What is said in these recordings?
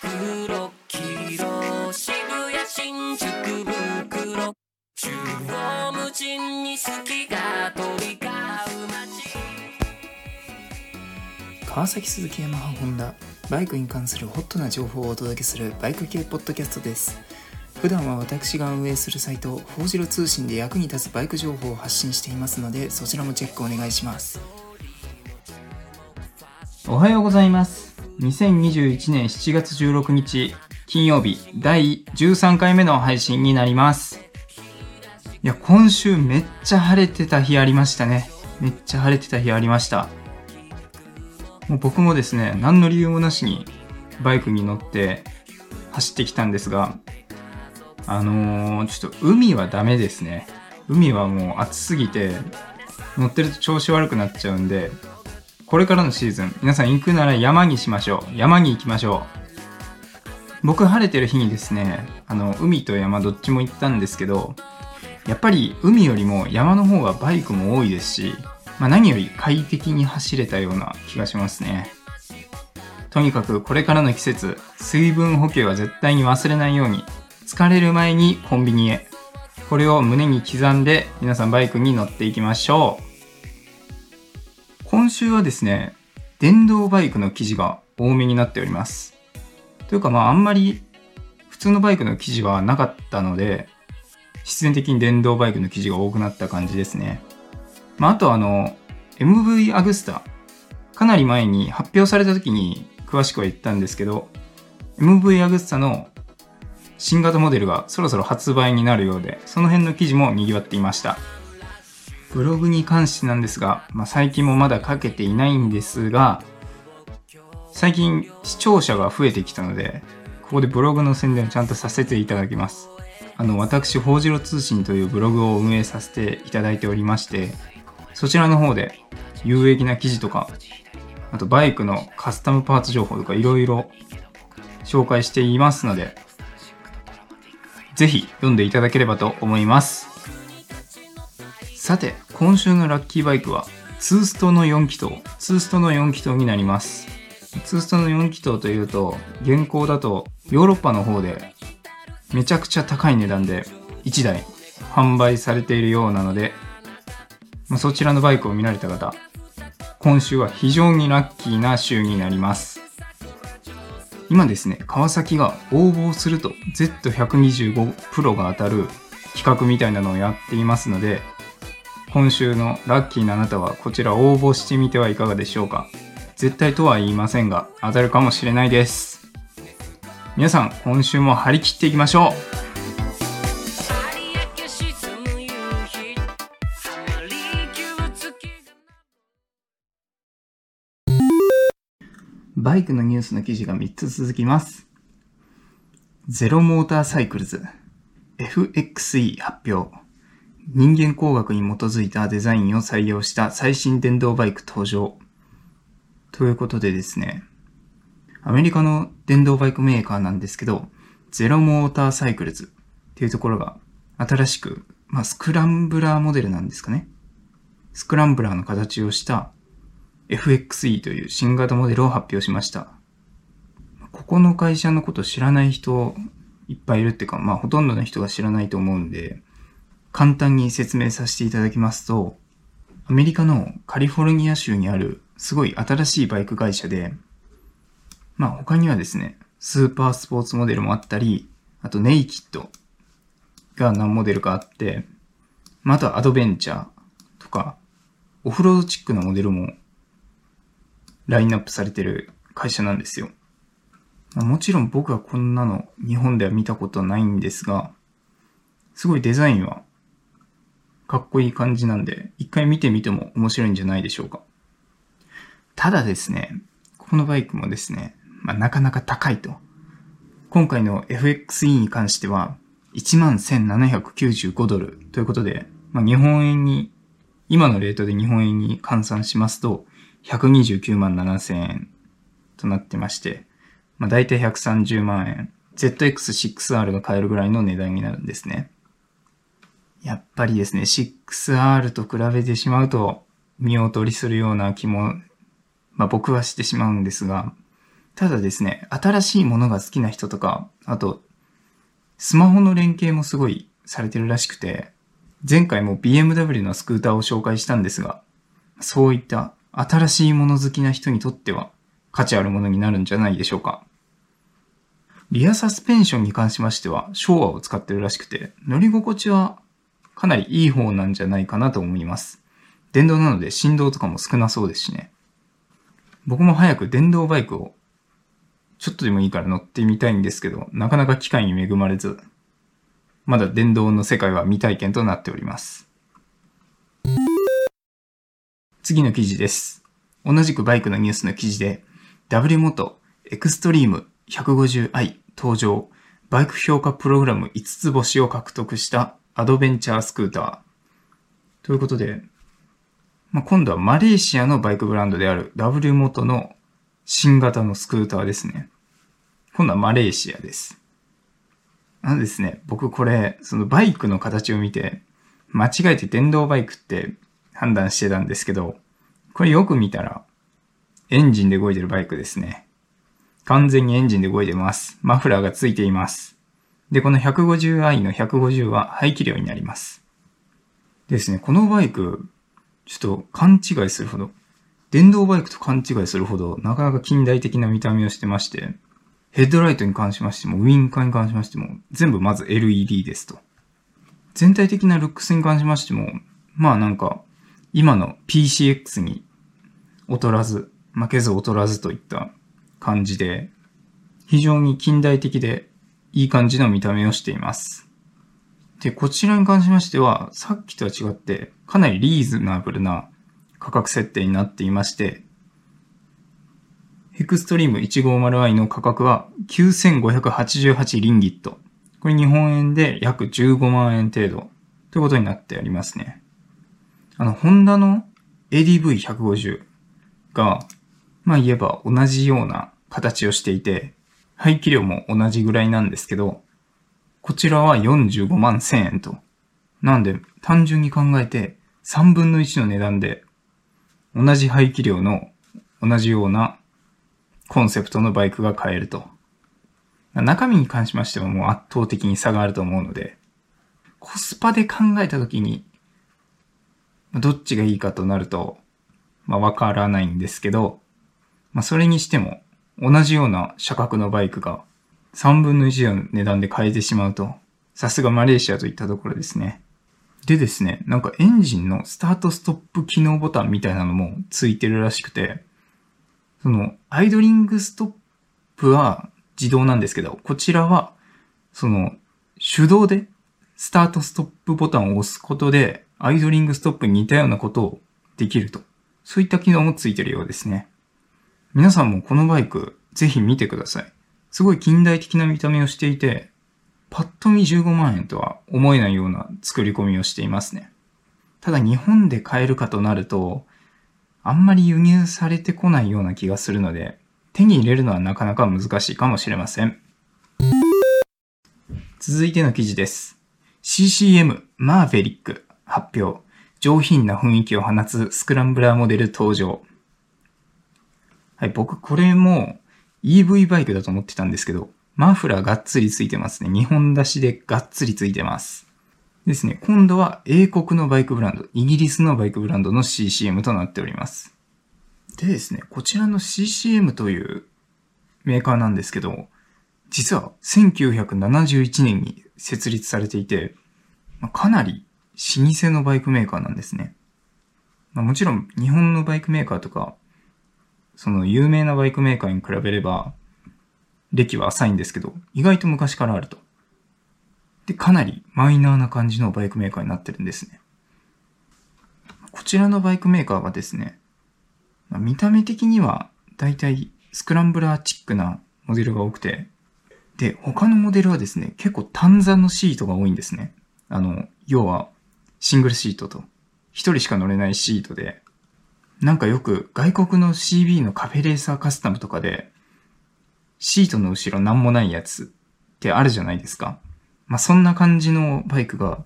黒黄色渋谷新宿袋中央無尽に好きが飛び交う街川崎鈴木ヤマハホンダバイクに関するホットな情報をお届けするバイク系ポッドキャストです普段は私が運営するサイト「フォージロ通信」で役に立つバイク情報を発信していますのでそちらもチェックお願いしますおはようございます。2021年7月16日金曜日第13回目の配信になります。いや、今週めっちゃ晴れてた日ありましたね。めっちゃ晴れてた日ありました。もう僕もですね、何の理由もなしにバイクに乗って走ってきたんですが、あのー、ちょっと海はダメですね。海はもう暑すぎて乗ってると調子悪くなっちゃうんで、これからのシーズン、皆さん行くなら山にしましょう。山に行きましょう。僕晴れてる日にですね、あの、海と山どっちも行ったんですけど、やっぱり海よりも山の方がバイクも多いですし、まあ、何より快適に走れたような気がしますね。とにかくこれからの季節、水分補給は絶対に忘れないように、疲れる前にコンビニへ。これを胸に刻んで皆さんバイクに乗っていきましょう。今週はですね、電動バイクの記事が多めになっております。というかまああんまり普通のバイクの記事はなかったので、必然的に電動バイクの記事が多くなった感じですね。まああとあの、MV アグスタ、かなり前に発表された時に詳しくは言ったんですけど、MV アグスタの新型モデルがそろそろ発売になるようで、その辺の記事も賑わっていました。ブログに関してなんですが、まあ、最近もまだ書けていないんですが、最近視聴者が増えてきたので、ここでブログの宣伝をちゃんとさせていただきます。あの、私、ホウジロ通信というブログを運営させていただいておりまして、そちらの方で有益な記事とか、あとバイクのカスタムパーツ情報とかいろいろ紹介していますので、ぜひ読んでいただければと思います。さて、今週のラッキーバイクは、ツーストの4気筒、ツーストの4気筒になります。ツーストの4気筒というと、現行だとヨーロッパの方でめちゃくちゃ高い値段で1台販売されているようなので、ま、そちらのバイクを見られた方、今週は非常にラッキーな週になります。今ですね、川崎が応募すると Z125 プロが当たる企画みたいなのをやっていますので、今週のラッキーなあなたはこちら応募してみてはいかがでしょうか？絶対とは言いませんが当たるかもしれないです。皆さん今週も張り切っていきましょう。バイクのニュースの記事が3つ続きます。ゼロモーターサイクルズ FXE 発表。人間工学に基づいたデザインを採用した最新電動バイク登場。ということでですね、アメリカの電動バイクメーカーなんですけど、ゼロモーターサイクルズっていうところが新しく、まあ、スクランブラーモデルなんですかね。スクランブラーの形をした FXE という新型モデルを発表しました。ここの会社のこと知らない人いっぱいいるっていうか、まあほとんどの人が知らないと思うんで、簡単に説明させていただきますと、アメリカのカリフォルニア州にあるすごい新しいバイク会社で、まあ他にはですね、スーパースポーツモデルもあったり、あとネイキッドが何モデルかあって、まああとはアドベンチャーとか、オフロードチックなモデルもラインナップされてる会社なんですよ。まあもちろん僕はこんなの日本では見たことないんですが、すごいデザインはかっこいい感じなんで、一回見てみても面白いんじゃないでしょうか。ただですね、このバイクもですね、まあ、なかなか高いと。今回の FXE に関しては、11,795ドルということで、まあ、日本円に、今のレートで日本円に換算しますと、129万7000円となってまして、まあ、大体130万円。ZX6R が買えるぐらいの値段になるんですね。やっぱりですね、6R と比べてしまうと見劣りするような気も、まあ僕はしてしまうんですが、ただですね、新しいものが好きな人とか、あと、スマホの連携もすごいされてるらしくて、前回も BMW のスクーターを紹介したんですが、そういった新しいもの好きな人にとっては価値あるものになるんじゃないでしょうか。リアサスペンションに関しましては昭和を使ってるらしくて、乗り心地はかなりいい方なんじゃないかなと思います。電動なので振動とかも少なそうですしね。僕も早く電動バイクをちょっとでもいいから乗ってみたいんですけど、なかなか機会に恵まれず、まだ電動の世界は未体験となっております。次の記事です。同じくバイクのニュースの記事で、W 元エクストリーム 150i 登場、バイク評価プログラム5つ星を獲得したアドベンチャースクーター。ということで、まあ、今度はマレーシアのバイクブランドである W 元の新型のスクーターですね。今度はマレーシアです。あのですね、僕これ、そのバイクの形を見て、間違えて電動バイクって判断してたんですけど、これよく見たら、エンジンで動いてるバイクですね。完全にエンジンで動いてます。マフラーがついています。で、この 150i の150は排気量になります。ですね、このバイク、ちょっと勘違いするほど、電動バイクと勘違いするほど、なかなか近代的な見た目をしてまして、ヘッドライトに関しましても、ウィンカーに関しましても、全部まず LED ですと。全体的なルックスに関しましても、まあなんか、今の PCX に劣らず、負けず劣らずといった感じで、非常に近代的でいい感じの見た目をしています。で、こちらに関しましては、さっきとは違って、かなりリーズナブルな価格設定になっていまして、エクストリーム 150i の価格は9588リンギット。これ日本円で約15万円程度ということになってありますね。あの、ホンダの ADV150 が、まあ言えば同じような形をしていて、排気量も同じぐらいなんですけど、こちらは45万1000円と。なんで、単純に考えて3分の1の値段で、同じ排気量の同じようなコンセプトのバイクが買えると。中身に関しましてはもう圧倒的に差があると思うので、コスパで考えたときに、どっちがいいかとなると、まあわからないんですけど、まあそれにしても同じような車格のバイクが3分の1の値段で買えてしまうと、さすがマレーシアといったところですね。でですね、なんかエンジンのスタートストップ機能ボタンみたいなのもついてるらしくて、そのアイドリングストップは自動なんですけど、こちらはその手動でスタートストップボタンを押すことでアイドリングストップに似たようなことをできると。そういった機能もついてるようですね。皆さんもこのバイクぜひ見てください。すごい近代的な見た目をしていて、パッと見15万円とは思えないような作り込みをしていますね。ただ日本で買えるかとなると、あんまり輸入されてこないような気がするので、手に入れるのはなかなか難しいかもしれません。続いての記事です。CCM マーヴェリック発表。上品な雰囲気を放つスクランブラーモデル登場。はい、僕これも EV バイクだと思ってたんですけど、マフラーがっつりついてますね。2本出しでがっつりついてます。ですね、今度は英国のバイクブランド、イギリスのバイクブランドの CCM となっております。でですね、こちらの CCM というメーカーなんですけど、実は1971年に設立されていて、かなり老舗のバイクメーカーなんですね。ま、もちろん日本のバイクメーカーとかその有名なバイクメーカーに比べれば、歴は浅いんですけど、意外と昔からあると。で、かなりマイナーな感じのバイクメーカーになってるんですね。こちらのバイクメーカーはですね、見た目的にはだいたいスクランブラーチックなモデルが多くて、で、他のモデルはですね、結構単座のシートが多いんですね。あの、要はシングルシートと、一人しか乗れないシートで、なんかよく外国の CB のカフェレーサーカスタムとかで、シートの後ろなんもないやつってあるじゃないですか。まあ、そんな感じのバイクが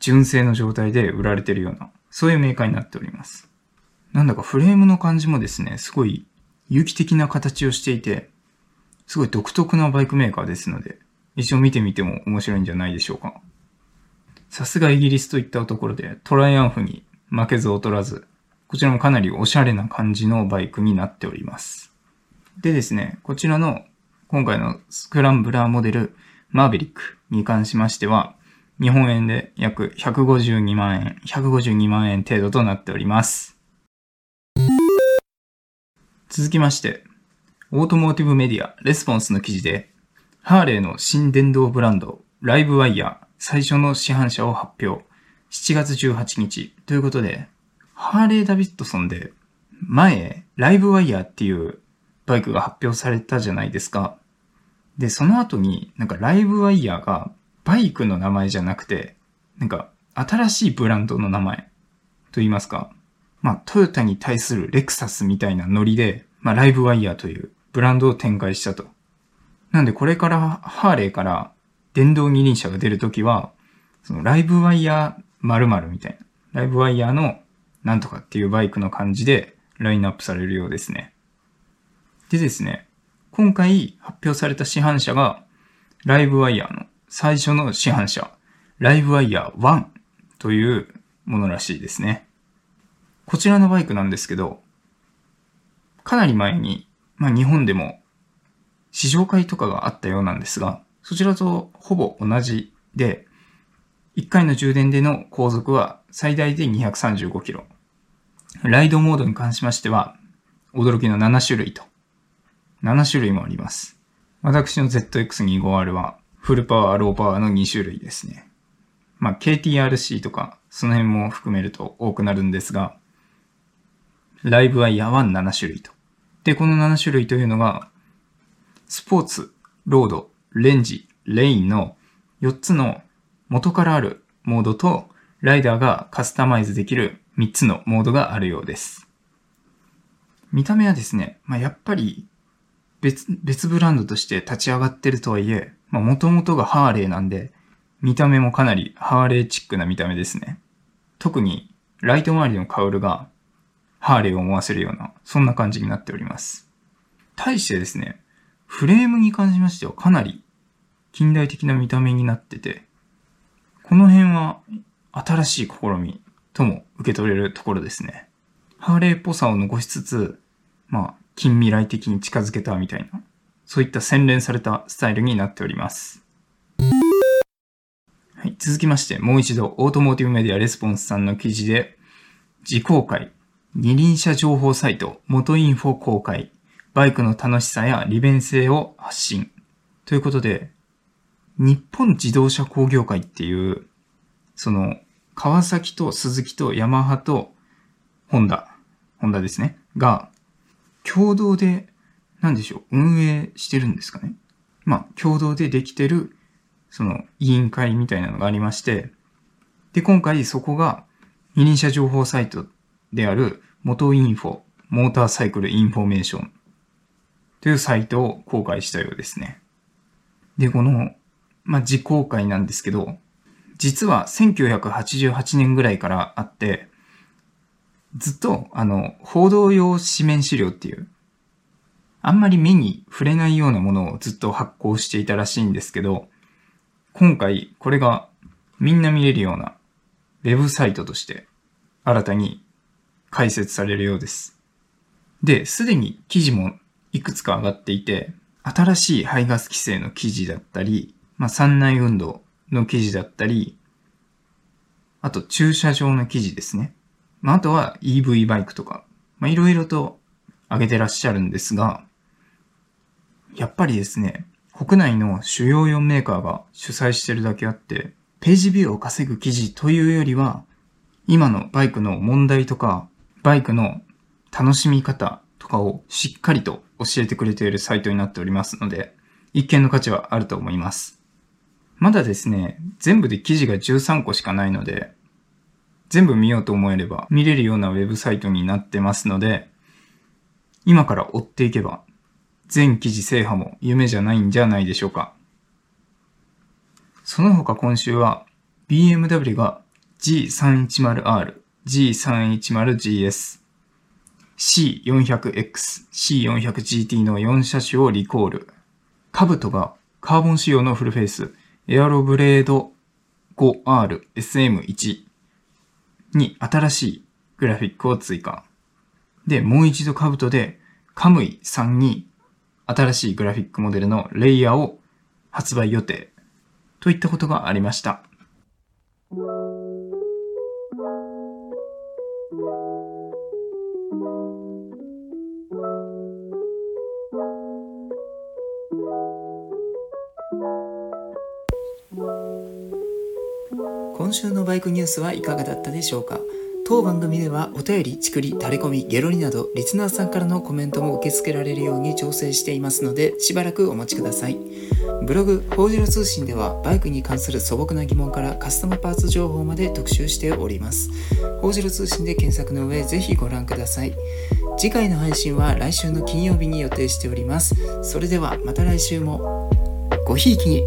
純正の状態で売られてるような、そういうメーカーになっております。なんだかフレームの感じもですね、すごい有機的な形をしていて、すごい独特なバイクメーカーですので、一応見てみても面白いんじゃないでしょうか。さすがイギリスといったところで、トライアンフに負けず劣らず、こちらもかなりおしゃれな感じのバイクになっております。でですね、こちらの今回のスクランブラーモデルマーベリックに関しましては、日本円で約152万円、152万円程度となっております。続きまして、オートモーティブメディアレスポンスの記事で、ハーレーの新電動ブランド、ライブワイヤー最初の市販車を発表。7月18日ということで、ハーレー・ダビッドソンで前、ライブワイヤーっていうバイクが発表されたじゃないですか。で、その後になんかライブワイヤーがバイクの名前じゃなくて、なんか新しいブランドの名前と言いますか。まあトヨタに対するレクサスみたいなノリで、まあライブワイヤーというブランドを展開したと。なんでこれからハーレーから電動二輪車が出るときは、そのライブワイヤー〇〇みたいな。ライブワイヤーのなんとかっていうバイクの感じでラインナップされるようですね。でですね、今回発表された市販車がライブワイヤーの最初の市販車、ライブワイヤー1というものらしいですね。こちらのバイクなんですけど、かなり前に、まあ日本でも試乗会とかがあったようなんですが、そちらとほぼ同じで、1回の充電での航続は最大で235キロ。ライドモードに関しましては、驚きの7種類と。7種類もあります。私の ZX25R は、フルパワー、ローパワーの2種類ですね。まあ、KTRC とか、その辺も含めると多くなるんですが、ライブワイヤーは7種類と。で、この7種類というのが、スポーツ、ロード、レンジ、レインの4つの元からあるモードと、ライダーがカスタマイズできる3つのモードがあるようです。見た目はですね、まあ、やっぱり別、別ブランドとして立ち上がってるとはいえ、まあ、元々がハーレーなんで、見た目もかなりハーレーチックな見た目ですね。特に、ライト周りのカウルが、ハーレーを思わせるような、そんな感じになっております。対してですね、フレームに関しましてはかなり近代的な見た目になってて、この辺は新しい試みとも受け取れるところですね。ハーレーっぽさを残しつつ、まあ、近未来的に近づけたみたいな、そういった洗練されたスタイルになっております。はい、続きまして、もう一度、オートモーティブメディアレスポンスさんの記事で、自公開、二輪車情報サイト、元インフォ公開、バイクの楽しさや利便性を発信。ということで、日本自動車工業会っていう、その、川崎と鈴木とヤマハとホンダ、ホンダですね、が、共同で、なんでしょう、運営してるんですかね。まあ、共同でできてる、その、委員会みたいなのがありまして、で、今回そこが、二輪車情報サイトである、モトインフォ、モーターサイクルインフォメーションというサイトを公開したようですね。で、この、まあ、自工会なんですけど、実は1988年ぐらいからあって、ずっと、あの、報道用紙面資料っていう、あんまり目に触れないようなものをずっと発行していたらしいんですけど、今回これがみんな見れるようなウェブサイトとして新たに開設されるようです。で、すでに記事もいくつか上がっていて、新しい排ガス規制の記事だったり、まあ、山内運動の記事だったり、あと駐車場の記事ですね。まあ、あとは EV バイクとか、まあ、いろいろと上げてらっしゃるんですが、やっぱりですね、国内の主要4メーカーが主催してるだけあって、ページビューを稼ぐ記事というよりは、今のバイクの問題とか、バイクの楽しみ方とかをしっかりと教えてくれているサイトになっておりますので、一見の価値はあると思います。まだですね、全部で記事が13個しかないので、全部見ようと思えれば見れるようなウェブサイトになってますので、今から追っていけば、全記事制覇も夢じゃないんじゃないでしょうか。その他今週は BMW が G310R、G310GS、C400X、C400GT の4車種をリコール。カブトがカーボン仕様のフルフェイス、エアロブレード 5R SM1 に新しいグラフィックを追加。で、もう一度カブトでカムイ3に新しいグラフィックモデルのレイヤーを発売予定といったことがありました。週のバイクニュースはいかがだったでしょうか？当番組ではお便り、ちくり、タレコミ、ゲロリなどリスナーさんからのコメントも受け付けられるように調整していますのでしばらくお待ちください。ブログ「ホージロ通信」ではバイクに関する素朴な疑問からカスタムパーツ情報まで特集しております。ホージロ通信で検索の上ぜひご覧ください。次回の配信は来週の金曜日に予定しております。それではまた来週も。ごひいきに。